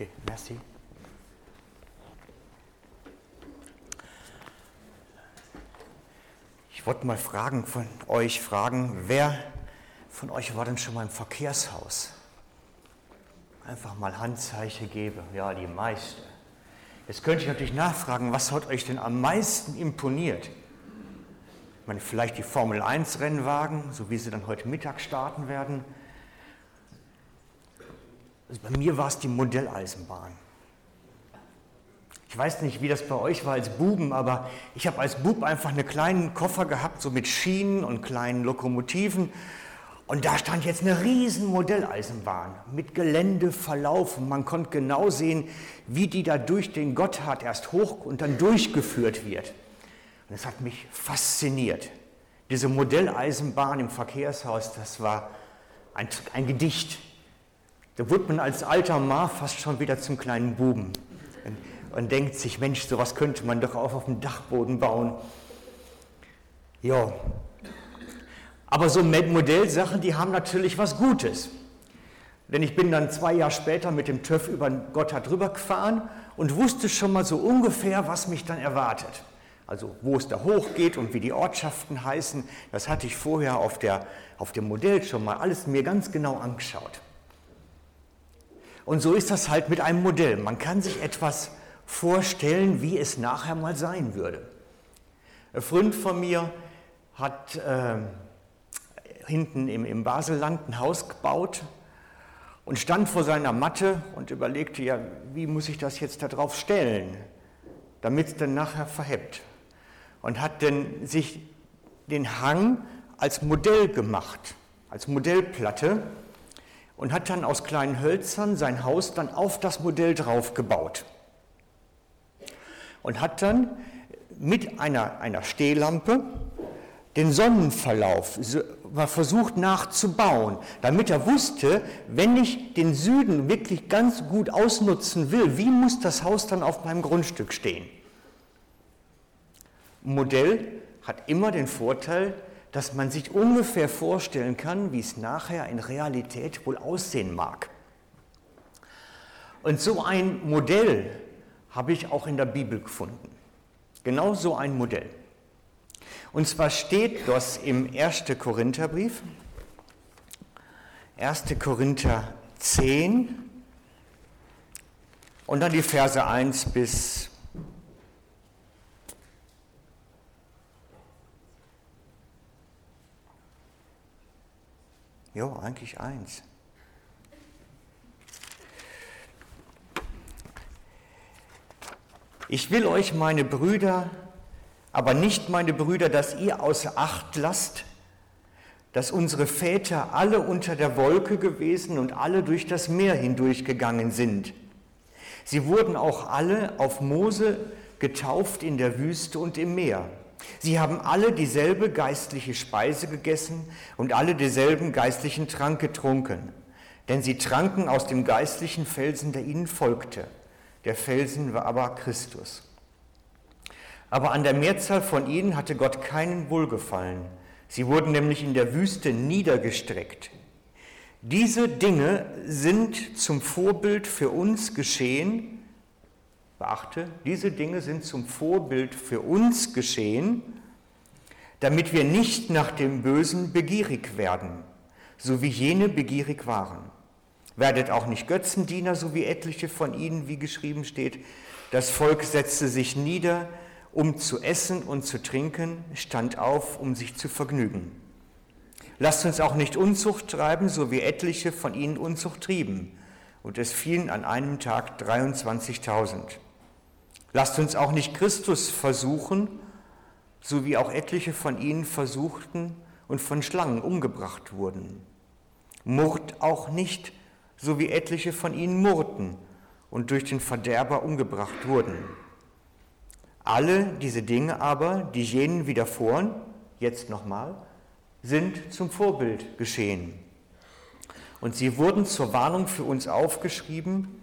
Okay, merci. Ich wollte mal fragen von euch fragen, wer von euch war denn schon mal im Verkehrshaus? Einfach mal Handzeichen geben. Ja, die meisten. Jetzt könnte ich natürlich nachfragen, was hat euch denn am meisten imponiert? Ich meine, vielleicht die Formel 1 Rennwagen, so wie sie dann heute Mittag starten werden. Also bei mir war es die Modelleisenbahn. Ich weiß nicht, wie das bei euch war als Buben, aber ich habe als Bub einfach einen kleinen Koffer gehabt, so mit Schienen und kleinen Lokomotiven. Und da stand jetzt eine riesen Modelleisenbahn mit Geländeverlauf. Und man konnte genau sehen, wie die da durch den Gotthard erst hoch und dann durchgeführt wird. Und das hat mich fasziniert. Diese Modelleisenbahn im Verkehrshaus, das war ein, ein Gedicht. Da wurde man als alter Ma fast schon wieder zum kleinen Buben und denkt sich, Mensch, sowas könnte man doch auch auf dem Dachboden bauen. Ja, aber so Modellsachen, die haben natürlich was Gutes. Denn ich bin dann zwei Jahre später mit dem TÜV über Gotthard drüber gefahren und wusste schon mal so ungefähr, was mich dann erwartet. Also wo es da hochgeht und wie die Ortschaften heißen, das hatte ich vorher auf, der, auf dem Modell schon mal alles mir ganz genau angeschaut. Und so ist das halt mit einem Modell. Man kann sich etwas vorstellen, wie es nachher mal sein würde. Ein Freund von mir hat äh, hinten im, im Baselland ein Haus gebaut und stand vor seiner Matte und überlegte, ja, wie muss ich das jetzt darauf stellen, damit es dann nachher verhebt. Und hat dann sich den Hang als Modell gemacht, als Modellplatte und hat dann aus kleinen Hölzern sein Haus dann auf das Modell drauf gebaut und hat dann mit einer, einer Stehlampe den Sonnenverlauf versucht nachzubauen, damit er wusste, wenn ich den Süden wirklich ganz gut ausnutzen will, wie muss das Haus dann auf meinem Grundstück stehen? Modell hat immer den Vorteil, dass man sich ungefähr vorstellen kann, wie es nachher in Realität wohl aussehen mag. Und so ein Modell habe ich auch in der Bibel gefunden. Genau so ein Modell. Und zwar steht das im 1. Korintherbrief, 1. Korinther 10 und dann die Verse 1 bis Ja, eigentlich eins. Ich will euch, meine Brüder, aber nicht, meine Brüder, dass ihr außer Acht lasst, dass unsere Väter alle unter der Wolke gewesen und alle durch das Meer hindurchgegangen sind. Sie wurden auch alle auf Mose getauft in der Wüste und im Meer. Sie haben alle dieselbe geistliche Speise gegessen und alle denselben geistlichen Trank getrunken, denn sie tranken aus dem geistlichen Felsen, der ihnen folgte. Der Felsen war aber Christus. Aber an der Mehrzahl von ihnen hatte Gott keinen Wohlgefallen. Sie wurden nämlich in der Wüste niedergestreckt. Diese Dinge sind zum Vorbild für uns geschehen. Beachte, diese Dinge sind zum Vorbild für uns geschehen, damit wir nicht nach dem Bösen begierig werden, so wie jene begierig waren. Werdet auch nicht Götzendiener, so wie etliche von ihnen, wie geschrieben steht. Das Volk setzte sich nieder, um zu essen und zu trinken, stand auf, um sich zu vergnügen. Lasst uns auch nicht Unzucht treiben, so wie etliche von ihnen Unzucht trieben. Und es fielen an einem Tag 23.000. Lasst uns auch nicht Christus versuchen, so wie auch etliche von ihnen versuchten und von Schlangen umgebracht wurden. Murrt auch nicht, so wie etliche von ihnen murrten und durch den Verderber umgebracht wurden. Alle diese Dinge aber, die jenen widerfuhren, jetzt nochmal, sind zum Vorbild geschehen. Und sie wurden zur Warnung für uns aufgeschrieben,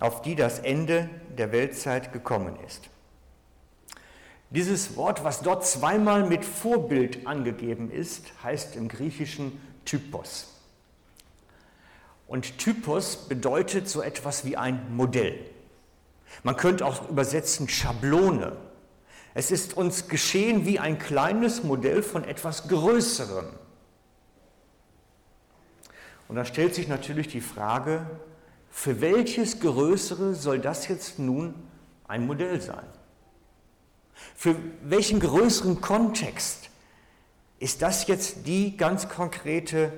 auf die das Ende der Weltzeit gekommen ist. Dieses Wort, was dort zweimal mit Vorbild angegeben ist, heißt im Griechischen Typos. Und Typos bedeutet so etwas wie ein Modell. Man könnte auch übersetzen Schablone. Es ist uns geschehen wie ein kleines Modell von etwas Größerem. Und da stellt sich natürlich die Frage, für welches Größere soll das jetzt nun ein Modell sein? Für welchen größeren Kontext ist das jetzt die ganz konkrete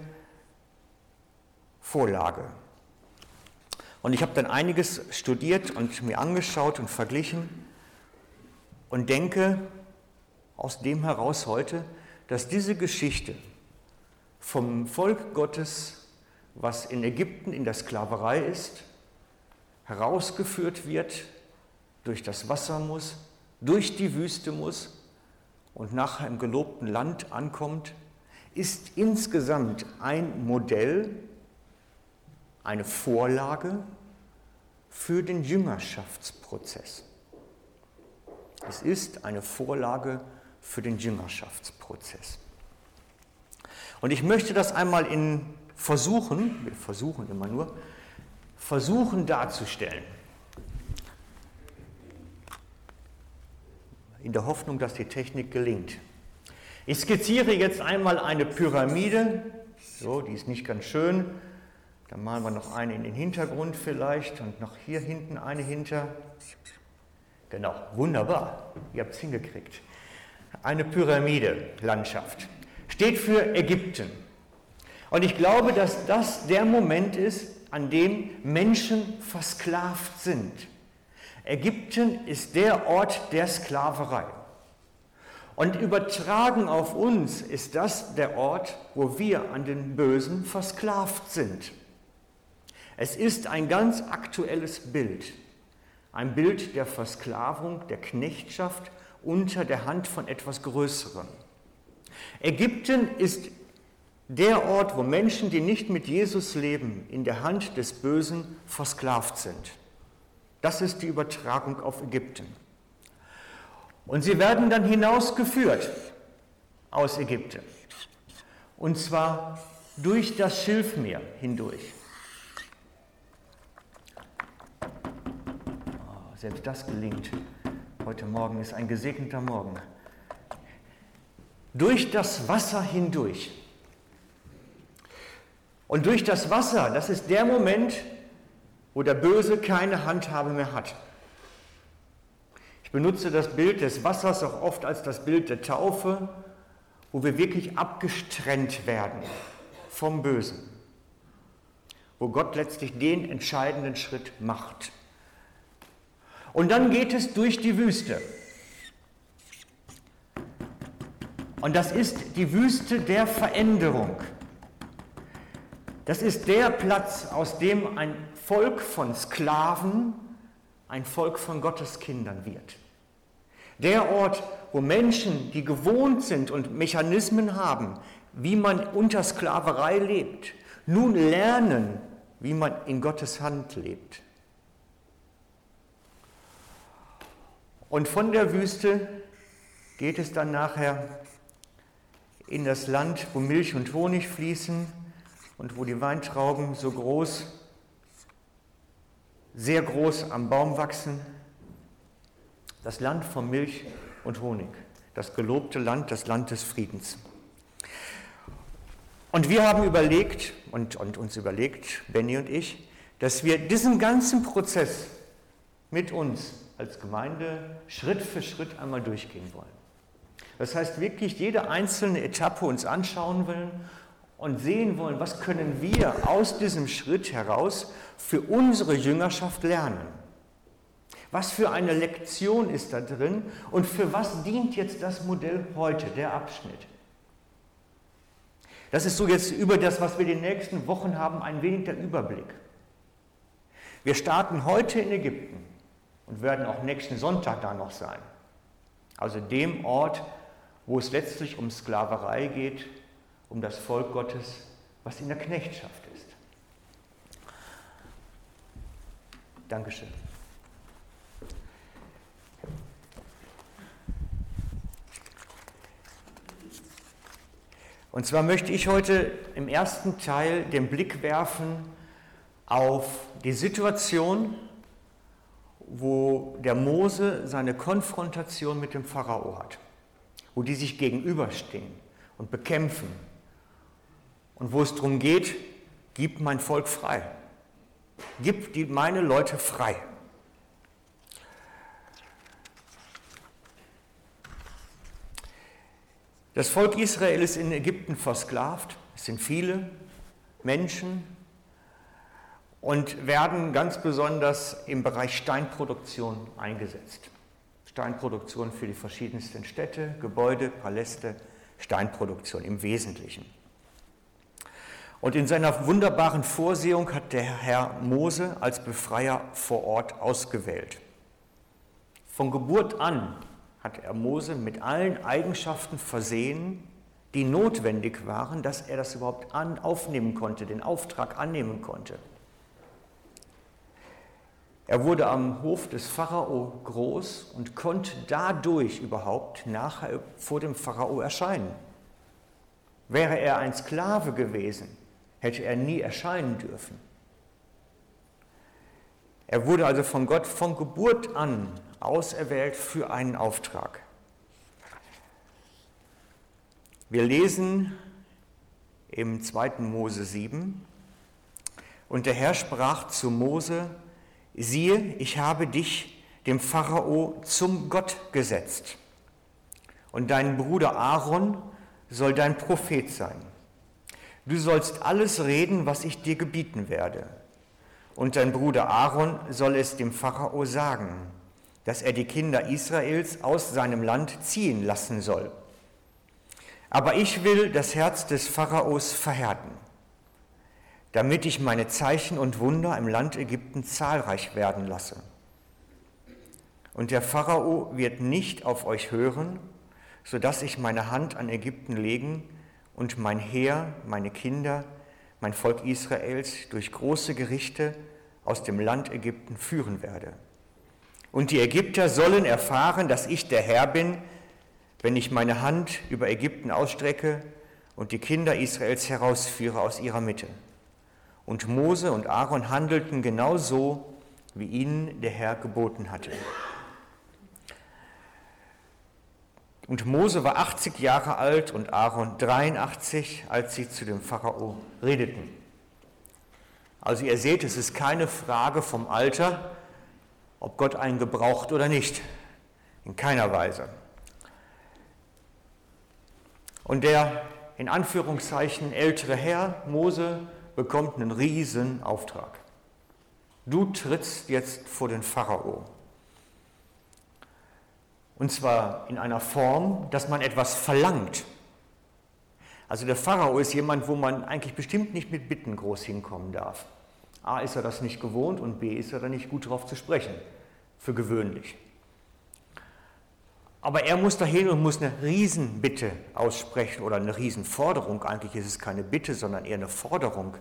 Vorlage? Und ich habe dann einiges studiert und mir angeschaut und verglichen und denke aus dem heraus heute, dass diese Geschichte vom Volk Gottes, was in Ägypten in der Sklaverei ist, herausgeführt wird, durch das Wasser muss, durch die Wüste muss und nachher im gelobten Land ankommt, ist insgesamt ein Modell, eine Vorlage für den Jüngerschaftsprozess. Es ist eine Vorlage für den Jüngerschaftsprozess. Und ich möchte das einmal in versuchen, wir versuchen immer nur, versuchen darzustellen. In der Hoffnung, dass die Technik gelingt. Ich skizziere jetzt einmal eine Pyramide, so, die ist nicht ganz schön, dann malen wir noch eine in den Hintergrund vielleicht und noch hier hinten eine hinter. Genau, wunderbar, ihr habt es hingekriegt. Eine Pyramide-Landschaft. Steht für Ägypten. Und ich glaube, dass das der Moment ist, an dem Menschen versklavt sind. Ägypten ist der Ort der Sklaverei. Und übertragen auf uns ist das der Ort, wo wir an den Bösen versklavt sind. Es ist ein ganz aktuelles Bild, ein Bild der Versklavung, der Knechtschaft unter der Hand von etwas Größerem. Ägypten ist der Ort, wo Menschen, die nicht mit Jesus leben, in der Hand des Bösen versklavt sind. Das ist die Übertragung auf Ägypten. Und sie werden dann hinausgeführt aus Ägypten. Und zwar durch das Schilfmeer hindurch. selbst das gelingt. Heute Morgen ist ein gesegneter Morgen. Durch das Wasser hindurch. Und durch das Wasser, das ist der Moment, wo der Böse keine Handhabe mehr hat. Ich benutze das Bild des Wassers auch oft als das Bild der Taufe, wo wir wirklich abgestrennt werden vom Bösen, wo Gott letztlich den entscheidenden Schritt macht. Und dann geht es durch die Wüste. Und das ist die Wüste der Veränderung. Das ist der Platz, aus dem ein Volk von Sklaven ein Volk von Gotteskindern wird. Der Ort, wo Menschen, die gewohnt sind und Mechanismen haben, wie man unter Sklaverei lebt, nun lernen, wie man in Gottes Hand lebt. Und von der Wüste geht es dann nachher in das Land, wo Milch und Honig fließen und wo die Weintrauben so groß, sehr groß am Baum wachsen. Das Land von Milch und Honig, das gelobte Land, das Land des Friedens. Und wir haben überlegt und, und uns überlegt, Benny und ich, dass wir diesen ganzen Prozess mit uns als Gemeinde Schritt für Schritt einmal durchgehen wollen. Das heißt wirklich jede einzelne Etappe uns anschauen wollen und sehen wollen, was können wir aus diesem Schritt heraus für unsere Jüngerschaft lernen. Was für eine Lektion ist da drin und für was dient jetzt das Modell heute, der Abschnitt? Das ist so jetzt über das, was wir die nächsten Wochen haben, ein wenig der Überblick. Wir starten heute in Ägypten und werden auch nächsten Sonntag da noch sein. Also dem Ort, wo es letztlich um Sklaverei geht, um das Volk Gottes, was in der Knechtschaft ist. Dankeschön. Und zwar möchte ich heute im ersten Teil den Blick werfen auf die Situation, wo der Mose seine Konfrontation mit dem Pharao hat, wo die sich gegenüberstehen und bekämpfen und wo es darum geht, gib mein Volk frei, gib die, meine Leute frei. Das Volk Israel ist in Ägypten versklavt, es sind viele Menschen und werden ganz besonders im Bereich Steinproduktion eingesetzt. Steinproduktion für die verschiedensten Städte, Gebäude, Paläste, Steinproduktion im Wesentlichen. Und in seiner wunderbaren Vorsehung hat der Herr Mose als Befreier vor Ort ausgewählt. Von Geburt an hat er Mose mit allen Eigenschaften versehen, die notwendig waren, dass er das überhaupt an, aufnehmen konnte, den Auftrag annehmen konnte. Er wurde am Hof des Pharao groß und konnte dadurch überhaupt nachher vor dem Pharao erscheinen. Wäre er ein Sklave gewesen, hätte er nie erscheinen dürfen. Er wurde also von Gott von Geburt an auserwählt für einen Auftrag. Wir lesen im 2. Mose 7, und der Herr sprach zu Mose, siehe, ich habe dich dem Pharao zum Gott gesetzt, und dein Bruder Aaron soll dein Prophet sein. Du sollst alles reden, was ich dir gebieten werde. Und dein Bruder Aaron soll es dem Pharao sagen dass er die Kinder Israels aus seinem Land ziehen lassen soll. Aber ich will das Herz des Pharaos verhärten, damit ich meine Zeichen und Wunder im Land Ägypten zahlreich werden lasse. Und der Pharao wird nicht auf euch hören, sodass ich meine Hand an Ägypten legen und mein Heer, meine Kinder, mein Volk Israels durch große Gerichte aus dem Land Ägypten führen werde. Und die Ägypter sollen erfahren, dass ich der Herr bin, wenn ich meine Hand über Ägypten ausstrecke und die Kinder Israels herausführe aus ihrer Mitte. Und Mose und Aaron handelten genau so, wie ihnen der Herr geboten hatte. Und Mose war 80 Jahre alt und Aaron 83, als sie zu dem Pharao redeten. Also ihr seht, es ist keine Frage vom Alter, ob Gott einen gebraucht oder nicht. In keiner Weise. Und der in Anführungszeichen ältere Herr, Mose, bekommt einen riesen Auftrag. Du trittst jetzt vor den Pharao. Und zwar in einer Form, dass man etwas verlangt. Also der Pharao ist jemand, wo man eigentlich bestimmt nicht mit Bitten groß hinkommen darf. A ist er das nicht gewohnt und B ist er da nicht gut drauf zu sprechen, für gewöhnlich. Aber er muss dahin und muss eine Riesenbitte aussprechen oder eine Riesenforderung. Eigentlich ist es keine Bitte, sondern eher eine Forderung.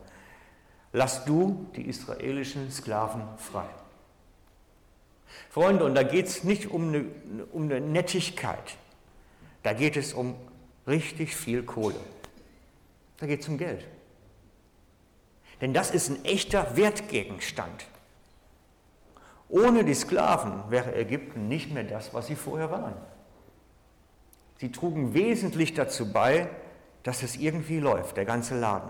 Lass du die israelischen Sklaven frei. Freunde, und da geht es nicht um eine, um eine Nettigkeit. Da geht es um richtig viel Kohle. Da geht es um Geld. Denn das ist ein echter Wertgegenstand. Ohne die Sklaven wäre Ägypten nicht mehr das, was sie vorher waren. Sie trugen wesentlich dazu bei, dass es irgendwie läuft, der ganze Laden.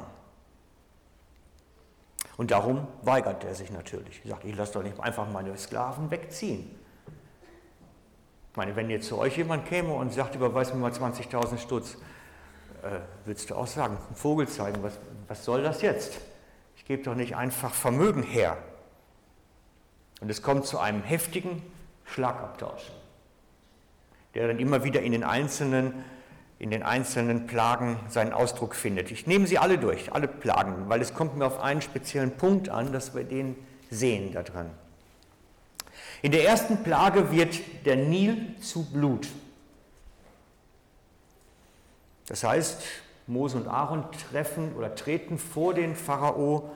Und darum weigert er sich natürlich. Er sagt, ich lasse doch nicht einfach meine Sklaven wegziehen. Ich meine, wenn jetzt zu euch jemand käme und sagt, überweis mir mal 20.000 Stutz, äh, würdest du auch sagen, einen Vogel zeigen, was, was soll das jetzt? Ich gebe doch nicht einfach Vermögen her. Und es kommt zu einem heftigen Schlagabtausch, der dann immer wieder in den einzelnen, in den einzelnen Plagen seinen Ausdruck findet. Ich nehme sie alle durch, alle Plagen, weil es kommt mir auf einen speziellen Punkt an, dass wir den sehen da dran. In der ersten Plage wird der Nil zu Blut. Das heißt, Mose und Aaron treffen oder treten vor den Pharao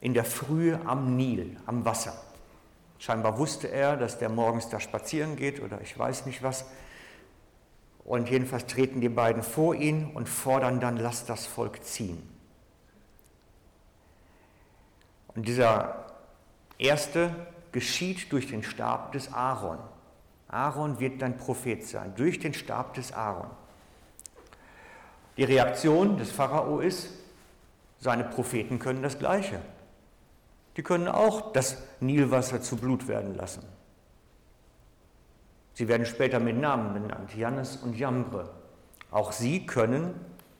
in der Frühe am Nil, am Wasser. Scheinbar wusste er, dass der morgens da spazieren geht oder ich weiß nicht was. Und jedenfalls treten die beiden vor ihn und fordern dann, lass das Volk ziehen. Und dieser erste geschieht durch den Stab des Aaron. Aaron wird dein Prophet sein, durch den Stab des Aaron. Die Reaktion des Pharao ist, seine Propheten können das Gleiche. Die können auch das Nilwasser zu Blut werden lassen. Sie werden später mit Namen benannt, Jannes und Jambre. Auch sie können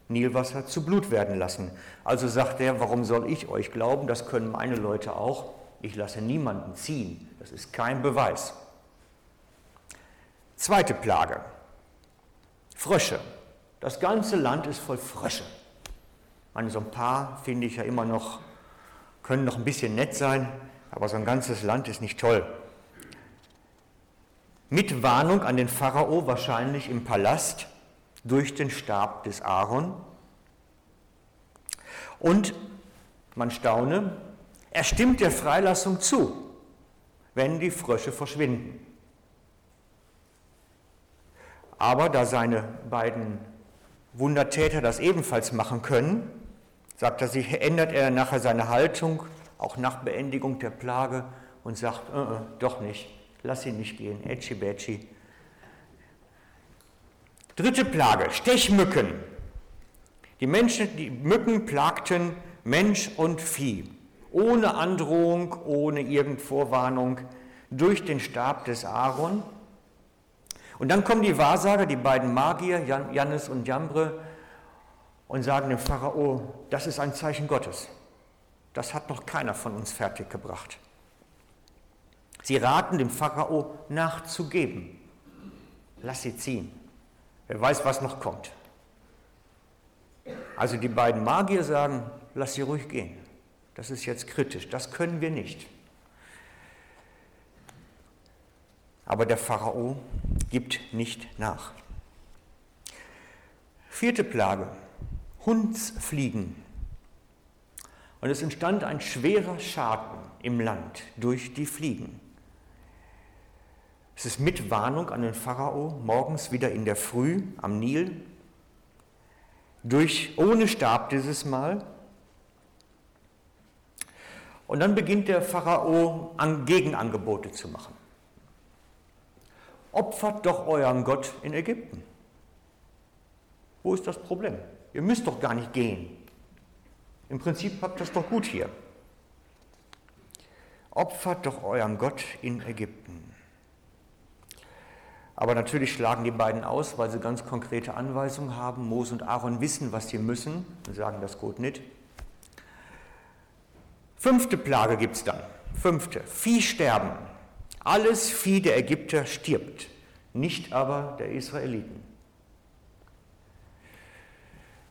Nilwasser zu Blut werden lassen. Also sagt er, warum soll ich euch glauben? Das können meine Leute auch. Ich lasse niemanden ziehen. Das ist kein Beweis. Zweite Plage. Frösche. Das ganze Land ist voll Frösche. Meine, so ein paar finde ich ja immer noch, können noch ein bisschen nett sein, aber so ein ganzes Land ist nicht toll. Mit Warnung an den Pharao, wahrscheinlich im Palast, durch den Stab des Aaron. Und man staune, er stimmt der Freilassung zu, wenn die Frösche verschwinden. Aber da seine beiden Wundertäter das ebenfalls machen können, sagt er sich, ändert er nachher seine Haltung, auch nach Beendigung der Plage, und sagt, äh, äh, doch nicht, lass ihn nicht gehen, Etschi Betschi, Dritte Plage, Stechmücken. Die, Menschen, die Mücken plagten Mensch und Vieh, ohne Androhung, ohne irgend Vorwarnung, durch den Stab des Aaron. Und dann kommen die Wahrsager, die beiden Magier, Jan, Jannes und Jambre, und sagen dem Pharao, das ist ein Zeichen Gottes. Das hat noch keiner von uns fertiggebracht. Sie raten dem Pharao nachzugeben. Lass sie ziehen. Wer weiß, was noch kommt. Also die beiden Magier sagen, lass sie ruhig gehen. Das ist jetzt kritisch, das können wir nicht. Aber der Pharao gibt nicht nach. Vierte Plage, Hundsfliegen. Und es entstand ein schwerer Schaden im Land durch die Fliegen. Es ist mit Warnung an den Pharao, morgens wieder in der Früh am Nil, durch, ohne Stab dieses Mal. Und dann beginnt der Pharao an Gegenangebote zu machen. Opfert doch euren Gott in Ägypten. Wo ist das Problem? Ihr müsst doch gar nicht gehen. Im Prinzip habt ihr es doch gut hier. Opfert doch euren Gott in Ägypten. Aber natürlich schlagen die beiden aus, weil sie ganz konkrete Anweisungen haben. Mose und Aaron wissen, was sie müssen und sagen das gut nicht. Fünfte Plage gibt es dann. Fünfte. Viehsterben. Alles Vieh der Ägypter stirbt, nicht aber der Israeliten.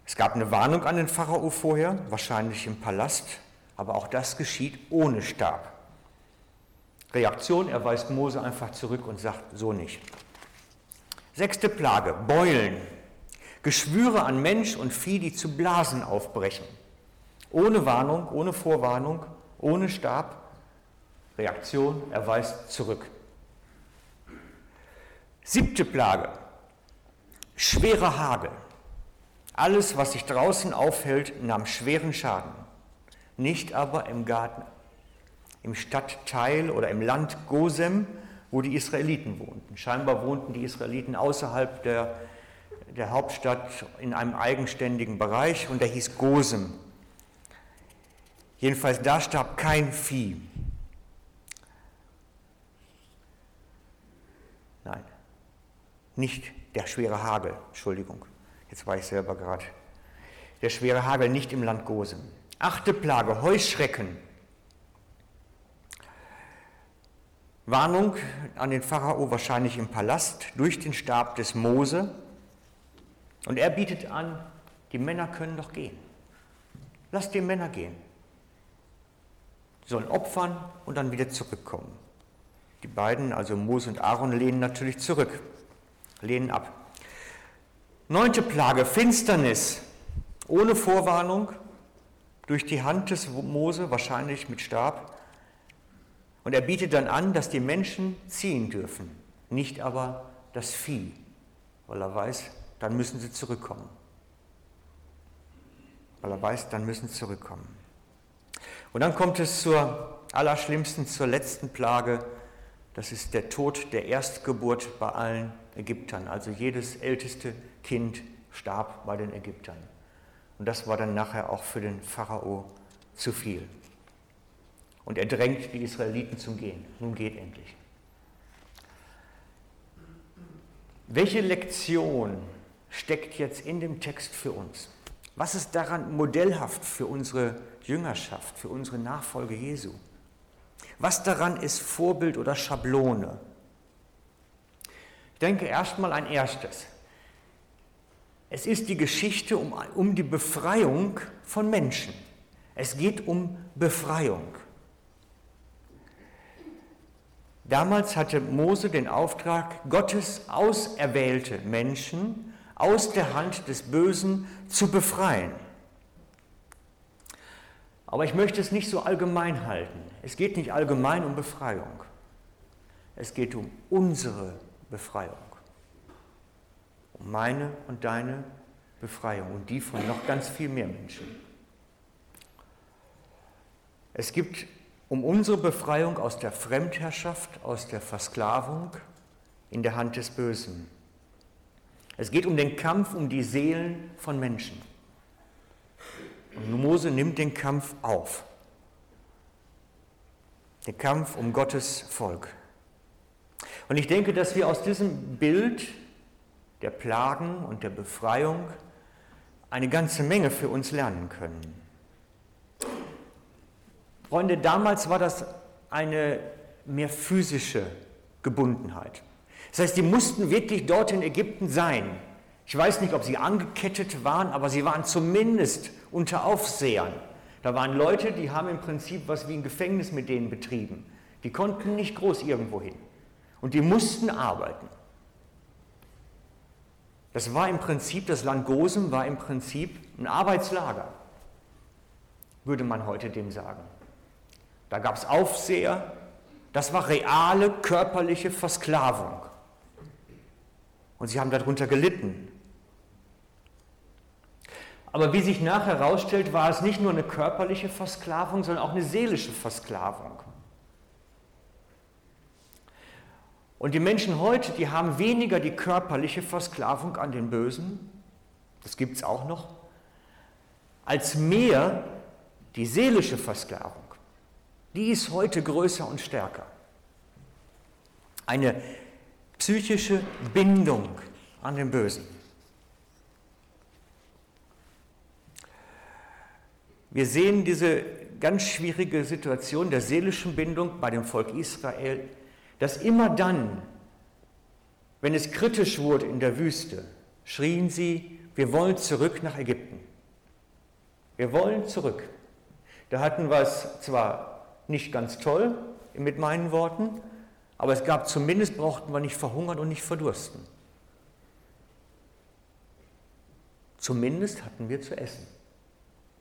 Es gab eine Warnung an den Pharao vorher, wahrscheinlich im Palast, aber auch das geschieht ohne Stab. Reaktion, er weist Mose einfach zurück und sagt, so nicht. Sechste Plage, Beulen. Geschwüre an Mensch und Vieh, die zu Blasen aufbrechen. Ohne Warnung, ohne Vorwarnung, ohne Stab. Reaktion, er weist zurück. Siebte Plage, schwerer Hagel. Alles, was sich draußen aufhält, nahm schweren Schaden. Nicht aber im Garten, im Stadtteil oder im Land Gosem, wo die Israeliten wohnten. Scheinbar wohnten die Israeliten außerhalb der, der Hauptstadt in einem eigenständigen Bereich und der hieß Gosem. Jedenfalls da starb kein Vieh. Nein, nicht der schwere Hagel, Entschuldigung, jetzt war ich selber gerade. Der schwere Hagel nicht im Land Gosem. Achte Plage, Heuschrecken Warnung an den Pharao wahrscheinlich im Palast durch den Stab des Mose. Und er bietet an, die Männer können doch gehen. Lass die Männer gehen. Sie sollen opfern und dann wieder zurückkommen. Die beiden, also Mose und Aaron, lehnen natürlich zurück, lehnen ab. Neunte Plage, Finsternis, ohne Vorwarnung, durch die Hand des Mose, wahrscheinlich mit Stab. Und er bietet dann an, dass die Menschen ziehen dürfen, nicht aber das Vieh, weil er weiß, dann müssen sie zurückkommen. Weil er weiß, dann müssen sie zurückkommen. Und dann kommt es zur allerschlimmsten, zur letzten Plage. Das ist der Tod der Erstgeburt bei allen Ägyptern. Also jedes älteste Kind starb bei den Ägyptern. Und das war dann nachher auch für den Pharao zu viel. Und er drängt die Israeliten zum Gehen. Nun geht endlich. Welche Lektion steckt jetzt in dem Text für uns? Was ist daran modellhaft für unsere Jüngerschaft, für unsere Nachfolge Jesu? Was daran ist Vorbild oder Schablone? Ich denke erstmal ein erstes. Es ist die Geschichte um, um die Befreiung von Menschen. Es geht um Befreiung. Damals hatte Mose den Auftrag, Gottes auserwählte Menschen aus der Hand des Bösen zu befreien. Aber ich möchte es nicht so allgemein halten. Es geht nicht allgemein um Befreiung. Es geht um unsere Befreiung. Um meine und deine Befreiung und die von noch ganz viel mehr Menschen. Es gibt um unsere Befreiung aus der Fremdherrschaft, aus der Versklavung in der Hand des Bösen. Es geht um den Kampf um die Seelen von Menschen. Und Mose nimmt den Kampf auf. Den Kampf um Gottes Volk. Und ich denke, dass wir aus diesem Bild der Plagen und der Befreiung eine ganze Menge für uns lernen können. Freunde, damals war das eine mehr physische Gebundenheit. Das heißt, die mussten wirklich dort in Ägypten sein. Ich weiß nicht, ob sie angekettet waren, aber sie waren zumindest unter Aufsehern. Da waren Leute, die haben im Prinzip was wie ein Gefängnis mit denen betrieben. Die konnten nicht groß irgendwo hin. Und die mussten arbeiten. Das war im Prinzip, das Land Gosen war im Prinzip ein Arbeitslager, würde man heute dem sagen. Da gab es Aufseher, das war reale körperliche Versklavung. Und sie haben darunter gelitten. Aber wie sich nachher herausstellt, war es nicht nur eine körperliche Versklavung, sondern auch eine seelische Versklavung. Und die Menschen heute, die haben weniger die körperliche Versklavung an den Bösen, das gibt es auch noch, als mehr die seelische Versklavung. Die ist heute größer und stärker. Eine psychische Bindung an den Bösen. Wir sehen diese ganz schwierige Situation der seelischen Bindung bei dem Volk Israel, dass immer dann, wenn es kritisch wurde in der Wüste, schrien sie, wir wollen zurück nach Ägypten. Wir wollen zurück. Da hatten wir es zwar nicht ganz toll mit meinen Worten, aber es gab zumindest, brauchten wir nicht verhungern und nicht verdursten. Zumindest hatten wir zu essen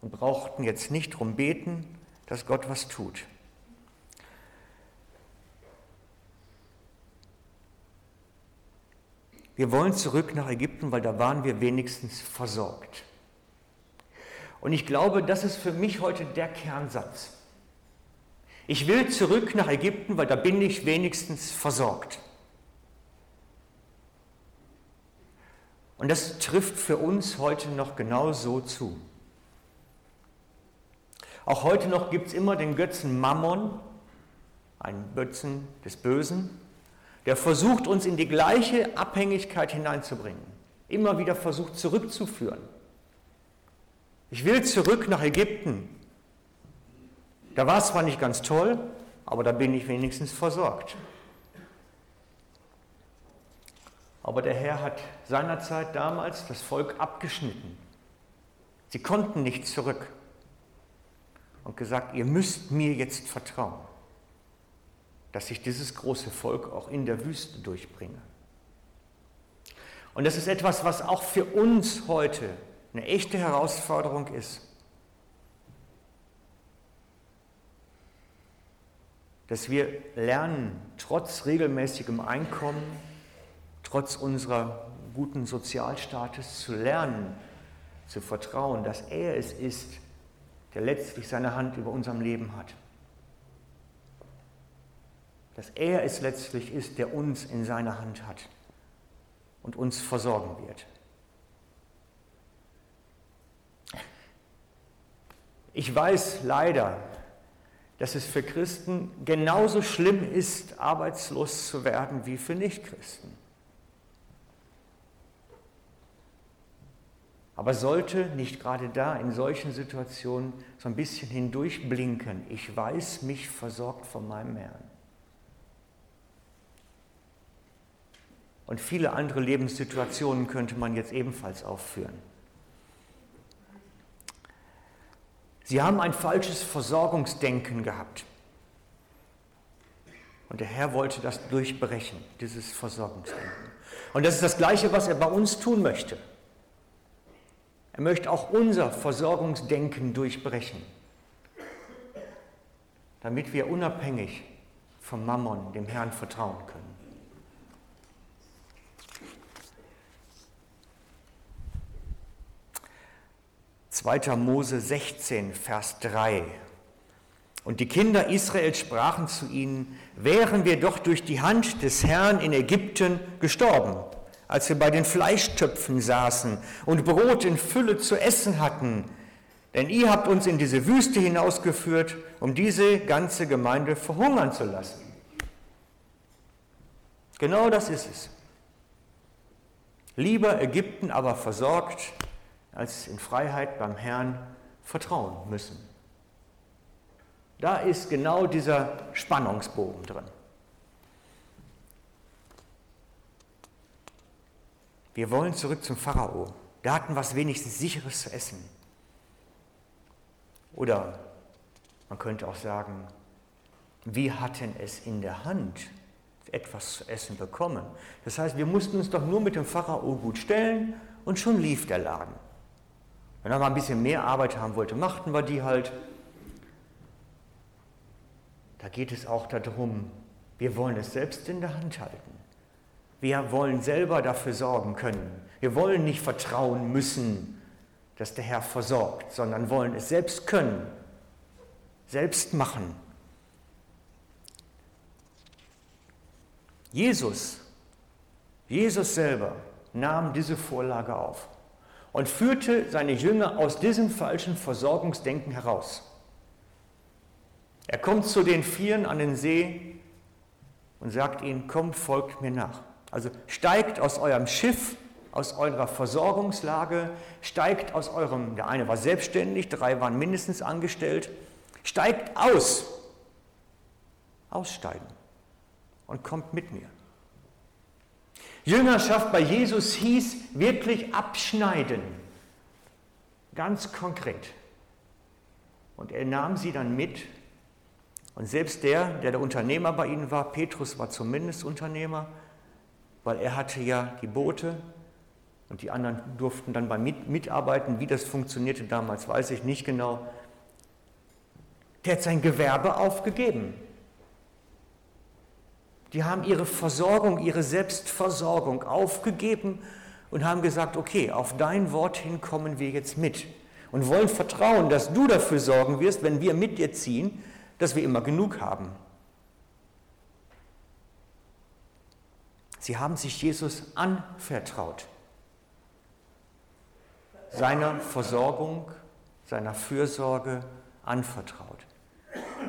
und brauchten jetzt nicht darum beten, dass Gott was tut. Wir wollen zurück nach Ägypten, weil da waren wir wenigstens versorgt. Und ich glaube, das ist für mich heute der Kernsatz. Ich will zurück nach Ägypten, weil da bin ich wenigstens versorgt. Und das trifft für uns heute noch genau so zu. Auch heute noch gibt es immer den Götzen Mammon, einen Götzen des Bösen, der versucht, uns in die gleiche Abhängigkeit hineinzubringen. Immer wieder versucht zurückzuführen. Ich will zurück nach Ägypten, da war es zwar nicht ganz toll, aber da bin ich wenigstens versorgt. Aber der Herr hat seinerzeit damals das Volk abgeschnitten. Sie konnten nicht zurück und gesagt, ihr müsst mir jetzt vertrauen, dass ich dieses große Volk auch in der Wüste durchbringe. Und das ist etwas, was auch für uns heute eine echte Herausforderung ist. Dass wir lernen, trotz regelmäßigem Einkommen, trotz unserer guten Sozialstatus zu lernen, zu vertrauen, dass er es ist, der letztlich seine Hand über unserem Leben hat. Dass er es letztlich ist, der uns in seiner Hand hat und uns versorgen wird. Ich weiß leider, dass es für Christen genauso schlimm ist, arbeitslos zu werden wie für Nichtchristen. Aber sollte nicht gerade da in solchen Situationen so ein bisschen hindurchblinken, ich weiß mich versorgt von meinem Herrn. Und viele andere Lebenssituationen könnte man jetzt ebenfalls aufführen. Sie haben ein falsches Versorgungsdenken gehabt. Und der Herr wollte das durchbrechen, dieses Versorgungsdenken. Und das ist das Gleiche, was er bei uns tun möchte. Er möchte auch unser Versorgungsdenken durchbrechen, damit wir unabhängig vom Mammon, dem Herrn, vertrauen können. 2. Mose 16, Vers 3. Und die Kinder Israels sprachen zu ihnen, wären wir doch durch die Hand des Herrn in Ägypten gestorben, als wir bei den Fleischtöpfen saßen und Brot in Fülle zu essen hatten. Denn ihr habt uns in diese Wüste hinausgeführt, um diese ganze Gemeinde verhungern zu lassen. Genau das ist es. Lieber Ägypten aber versorgt, als in Freiheit beim Herrn vertrauen müssen. Da ist genau dieser Spannungsbogen drin. Wir wollen zurück zum Pharao. Da hatten was wenigstens sicheres zu essen. Oder man könnte auch sagen, wir hatten es in der Hand, etwas zu essen bekommen. Das heißt, wir mussten uns doch nur mit dem Pharao gut stellen und schon lief der Laden. Wenn er mal ein bisschen mehr Arbeit haben wollte, machten wir die halt. Da geht es auch darum, wir wollen es selbst in der Hand halten. Wir wollen selber dafür sorgen können. Wir wollen nicht vertrauen müssen, dass der Herr versorgt, sondern wollen es selbst können, selbst machen. Jesus, Jesus selber nahm diese Vorlage auf und führte seine Jünger aus diesem falschen Versorgungsdenken heraus. Er kommt zu den Vieren an den See und sagt ihnen, kommt, folgt mir nach. Also steigt aus eurem Schiff, aus eurer Versorgungslage, steigt aus eurem, der eine war selbstständig, drei waren mindestens angestellt, steigt aus, aussteigen und kommt mit mir. Jüngerschaft bei Jesus hieß wirklich abschneiden, ganz konkret. Und er nahm sie dann mit. Und selbst der, der der Unternehmer bei ihnen war, Petrus war zumindest Unternehmer, weil er hatte ja die Boote und die anderen durften dann bei mitarbeiten. Wie das funktionierte damals, weiß ich nicht genau. Der hat sein Gewerbe aufgegeben. Die haben ihre Versorgung, ihre Selbstversorgung aufgegeben und haben gesagt, okay, auf dein Wort hin kommen wir jetzt mit und wollen vertrauen, dass du dafür sorgen wirst, wenn wir mit dir ziehen, dass wir immer genug haben. Sie haben sich Jesus anvertraut, seiner Versorgung, seiner Fürsorge anvertraut.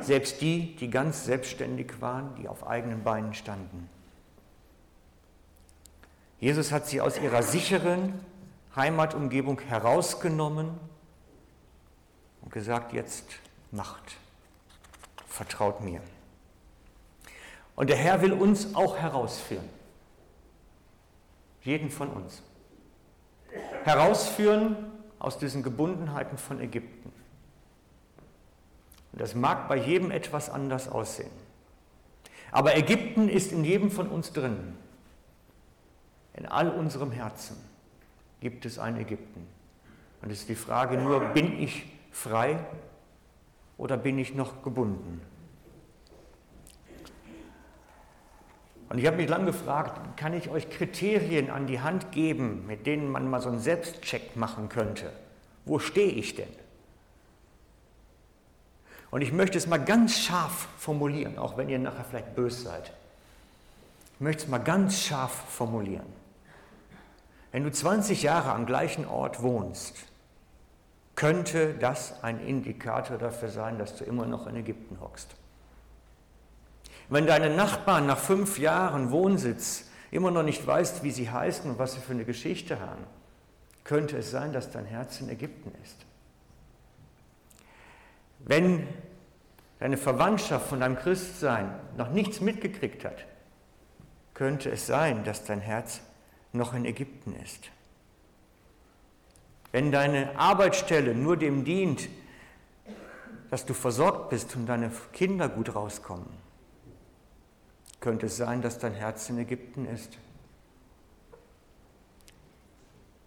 Selbst die, die ganz selbstständig waren, die auf eigenen Beinen standen. Jesus hat sie aus ihrer sicheren Heimatumgebung herausgenommen und gesagt, jetzt macht, vertraut mir. Und der Herr will uns auch herausführen, jeden von uns. Herausführen aus diesen Gebundenheiten von Ägypten. Und das mag bei jedem etwas anders aussehen. Aber Ägypten ist in jedem von uns drin. In all unserem Herzen gibt es ein Ägypten. Und es ist die Frage nur, bin ich frei oder bin ich noch gebunden? Und ich habe mich lange gefragt, kann ich euch Kriterien an die Hand geben, mit denen man mal so einen Selbstcheck machen könnte? Wo stehe ich denn? Und ich möchte es mal ganz scharf formulieren, auch wenn ihr nachher vielleicht böse seid. Ich möchte es mal ganz scharf formulieren. Wenn du 20 Jahre am gleichen Ort wohnst, könnte das ein Indikator dafür sein, dass du immer noch in Ägypten hockst. Wenn deine Nachbarn nach fünf Jahren Wohnsitz immer noch nicht weißt, wie sie heißen und was sie für eine Geschichte haben, könnte es sein, dass dein Herz in Ägypten ist. Wenn deine Verwandtschaft von deinem Christsein noch nichts mitgekriegt hat, könnte es sein, dass dein Herz noch in Ägypten ist. Wenn deine Arbeitsstelle nur dem dient, dass du versorgt bist und deine Kinder gut rauskommen, könnte es sein, dass dein Herz in Ägypten ist.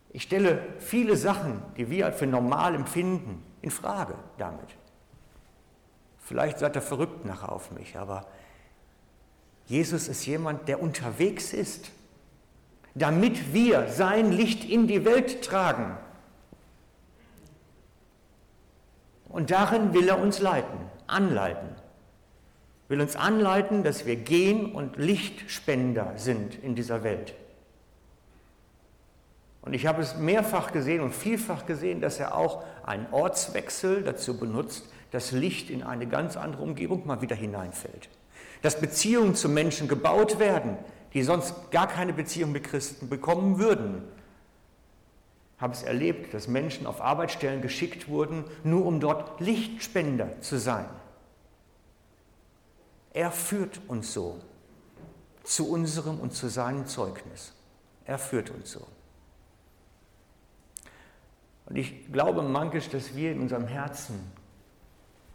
Ich stelle viele Sachen, die wir für normal empfinden, in Frage damit. Vielleicht seid ihr verrückt nachher auf mich, aber Jesus ist jemand, der unterwegs ist, damit wir sein Licht in die Welt tragen. Und darin will er uns leiten, anleiten. Will uns anleiten, dass wir gehen und Lichtspender sind in dieser Welt. Und ich habe es mehrfach gesehen und vielfach gesehen, dass er auch einen Ortswechsel dazu benutzt, dass Licht in eine ganz andere Umgebung mal wieder hineinfällt. Dass Beziehungen zu Menschen gebaut werden, die sonst gar keine Beziehung mit Christen bekommen würden. Ich habe es erlebt, dass Menschen auf Arbeitsstellen geschickt wurden, nur um dort Lichtspender zu sein. Er führt uns so zu unserem und zu seinem Zeugnis. Er führt uns so. Und ich glaube manchmal, dass wir in unserem Herzen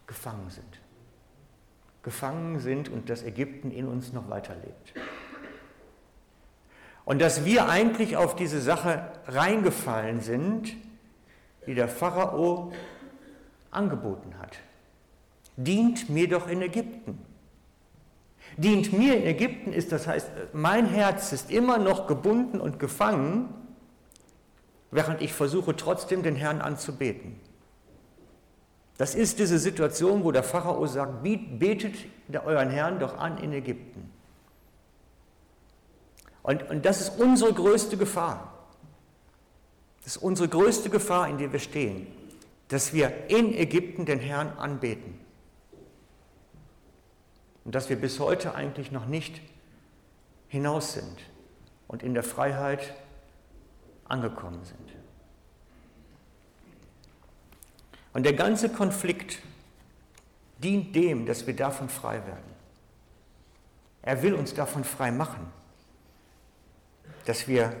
gefangen sind. Gefangen sind und das Ägypten in uns noch weiterlebt. Und dass wir eigentlich auf diese Sache reingefallen sind, die der Pharao angeboten hat. Dient mir doch in Ägypten. Dient mir in Ägypten ist, das heißt, mein Herz ist immer noch gebunden und gefangen, während ich versuche trotzdem den Herrn anzubeten. Das ist diese Situation, wo der Pharao sagt, betet euren Herrn doch an in Ägypten. Und, und das ist unsere größte Gefahr. Das ist unsere größte Gefahr, in der wir stehen, dass wir in Ägypten den Herrn anbeten. Und dass wir bis heute eigentlich noch nicht hinaus sind und in der Freiheit angekommen sind. Und der ganze Konflikt dient dem, dass wir davon frei werden. Er will uns davon frei machen, dass wir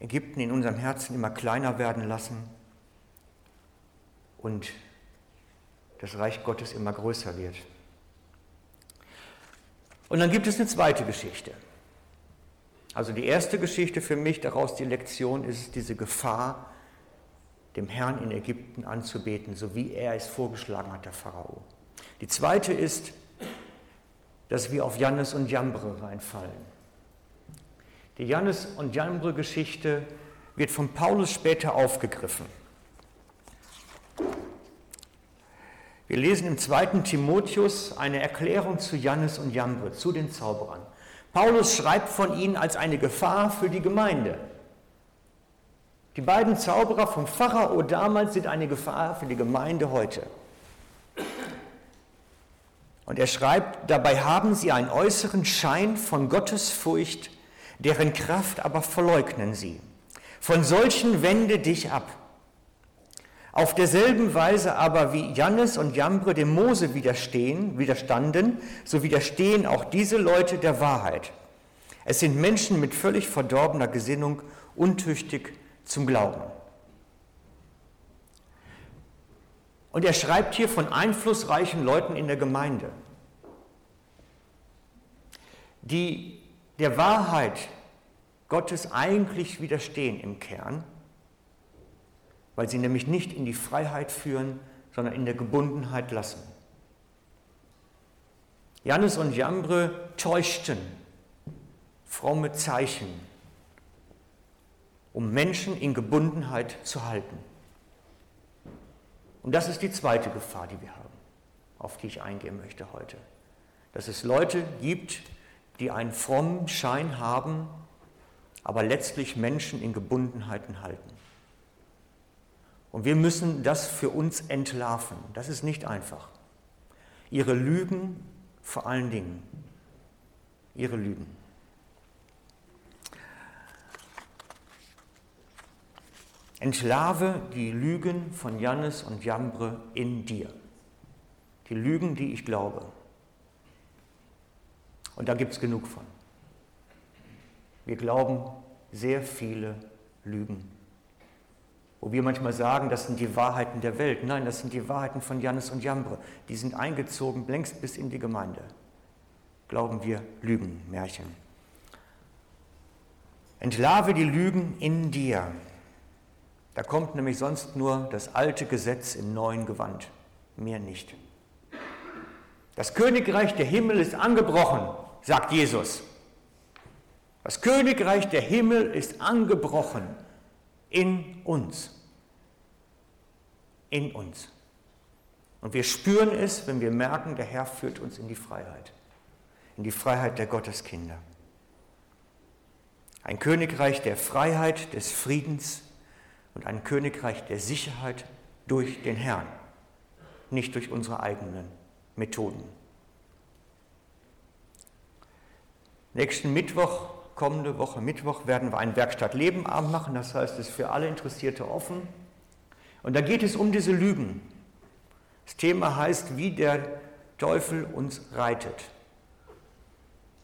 Ägypten in unserem Herzen immer kleiner werden lassen und das Reich Gottes immer größer wird. Und dann gibt es eine zweite Geschichte. Also die erste Geschichte für mich, daraus die Lektion, ist diese Gefahr, dem Herrn in Ägypten anzubeten, so wie er es vorgeschlagen hat, der Pharao. Die zweite ist, dass wir auf Jannes und Jambre reinfallen. Die Jannes und Jambre Geschichte wird von Paulus später aufgegriffen. Wir lesen im zweiten Timotheus eine Erklärung zu Jannes und Jambre, zu den Zauberern. Paulus schreibt von ihnen als eine Gefahr für die Gemeinde. Die beiden Zauberer vom Pharao damals sind eine Gefahr für die Gemeinde heute. Und er schreibt, dabei haben sie einen äußeren Schein von Gottesfurcht, deren Kraft aber verleugnen sie. Von solchen wende dich ab. Auf derselben Weise aber wie Jannes und Jambre dem Mose widerstehen, widerstanden, so widerstehen auch diese Leute der Wahrheit. Es sind Menschen mit völlig verdorbener Gesinnung, untüchtig zum Glauben. Und er schreibt hier von einflussreichen Leuten in der Gemeinde, die der Wahrheit Gottes eigentlich widerstehen im Kern, weil sie nämlich nicht in die Freiheit führen, sondern in der Gebundenheit lassen. Jannes und Jambre täuschten fromme Zeichen um Menschen in Gebundenheit zu halten. Und das ist die zweite Gefahr, die wir haben. auf die ich eingehen möchte heute. Dass es Leute gibt, die einen frommen Schein haben, aber letztlich Menschen in Gebundenheiten halten. Und wir müssen das für uns entlarven. Das ist nicht einfach. Ihre Lügen vor allen Dingen. Ihre Lügen. Entlarve die Lügen von Jannes und Jambre in dir. Die Lügen, die ich glaube. Und da gibt es genug von. Wir glauben sehr viele Lügen. Wo wir manchmal sagen, das sind die Wahrheiten der Welt. Nein, das sind die Wahrheiten von Jannes und Jambre. Die sind eingezogen längst bis in die Gemeinde. Glauben wir Lügen, Märchen. Entlarve die Lügen in dir. Da kommt nämlich sonst nur das alte Gesetz im neuen Gewand, mehr nicht. Das Königreich der Himmel ist angebrochen, sagt Jesus. Das Königreich der Himmel ist angebrochen in uns. In uns. Und wir spüren es, wenn wir merken, der Herr führt uns in die Freiheit, in die Freiheit der Gotteskinder. Ein Königreich der Freiheit, des Friedens, und ein Königreich der Sicherheit durch den Herrn, nicht durch unsere eigenen Methoden. Nächsten Mittwoch, kommende Woche Mittwoch, werden wir einen Werkstatt-Leben-Abend machen. Das heißt, es ist für alle Interessierte offen. Und da geht es um diese Lügen. Das Thema heißt, wie der Teufel uns reitet.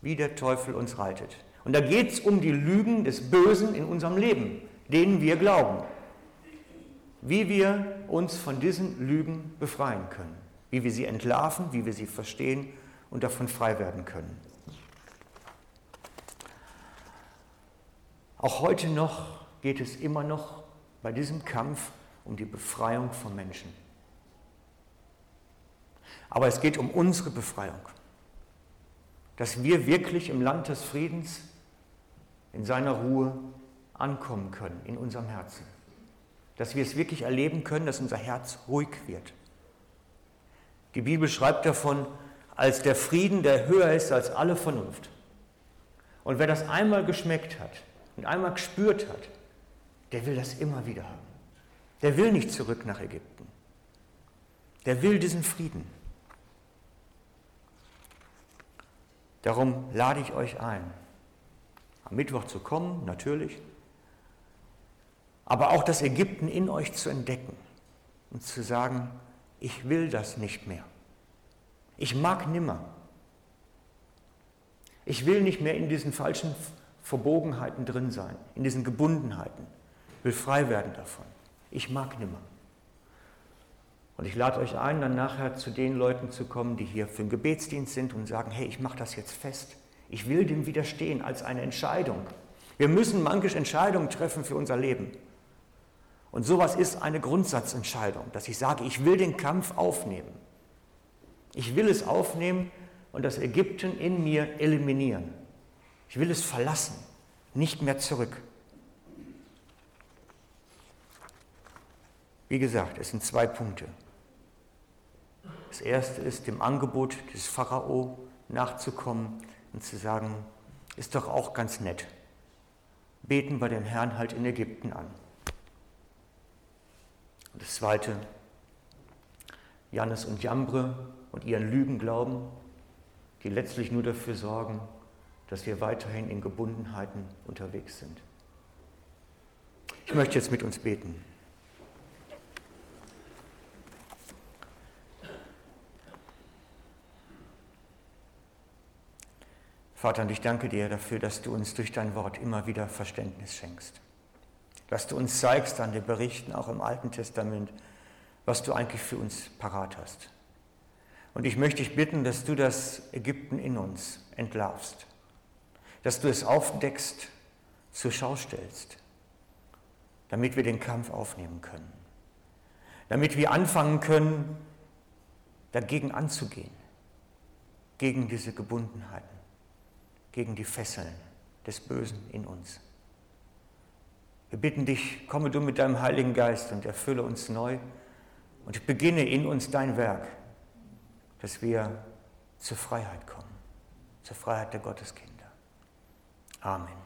Wie der Teufel uns reitet. Und da geht es um die Lügen des Bösen in unserem Leben, denen wir glauben wie wir uns von diesen Lügen befreien können, wie wir sie entlarven, wie wir sie verstehen und davon frei werden können. Auch heute noch geht es immer noch bei diesem Kampf um die Befreiung von Menschen. Aber es geht um unsere Befreiung, dass wir wirklich im Land des Friedens in seiner Ruhe ankommen können, in unserem Herzen dass wir es wirklich erleben können, dass unser Herz ruhig wird. Die Bibel schreibt davon, als der Frieden, der höher ist als alle Vernunft. Und wer das einmal geschmeckt hat und einmal gespürt hat, der will das immer wieder haben. Der will nicht zurück nach Ägypten. Der will diesen Frieden. Darum lade ich euch ein, am Mittwoch zu kommen, natürlich, aber auch das Ägypten in euch zu entdecken und zu sagen, ich will das nicht mehr. Ich mag nimmer. Ich will nicht mehr in diesen falschen Verbogenheiten drin sein, in diesen Gebundenheiten. Ich will frei werden davon. Ich mag nimmer. Und ich lade euch ein, dann nachher zu den Leuten zu kommen, die hier für den Gebetsdienst sind und sagen, hey, ich mache das jetzt fest. Ich will dem widerstehen als eine Entscheidung. Wir müssen manche Entscheidungen treffen für unser Leben. Und sowas ist eine Grundsatzentscheidung, dass ich sage, ich will den Kampf aufnehmen. Ich will es aufnehmen und das Ägypten in mir eliminieren. Ich will es verlassen, nicht mehr zurück. Wie gesagt, es sind zwei Punkte. Das erste ist, dem Angebot des Pharao nachzukommen und zu sagen, ist doch auch ganz nett. Beten wir den Herrn halt in Ägypten an. Und das Zweite, Jannes und Jambre und ihren Lügen glauben, die letztlich nur dafür sorgen, dass wir weiterhin in Gebundenheiten unterwegs sind. Ich möchte jetzt mit uns beten. Vater, und ich danke dir dafür, dass du uns durch dein Wort immer wieder Verständnis schenkst dass du uns zeigst an den Berichten, auch im Alten Testament, was du eigentlich für uns parat hast. Und ich möchte dich bitten, dass du das Ägypten in uns entlarvst, dass du es aufdeckst, zur Schau stellst, damit wir den Kampf aufnehmen können, damit wir anfangen können, dagegen anzugehen, gegen diese Gebundenheiten, gegen die Fesseln des Bösen in uns. Wir bitten dich, komme du mit deinem Heiligen Geist und erfülle uns neu und beginne in uns dein Werk. dass wir zur Freiheit kommen, zur Freiheit der Gotteskinder. Amen.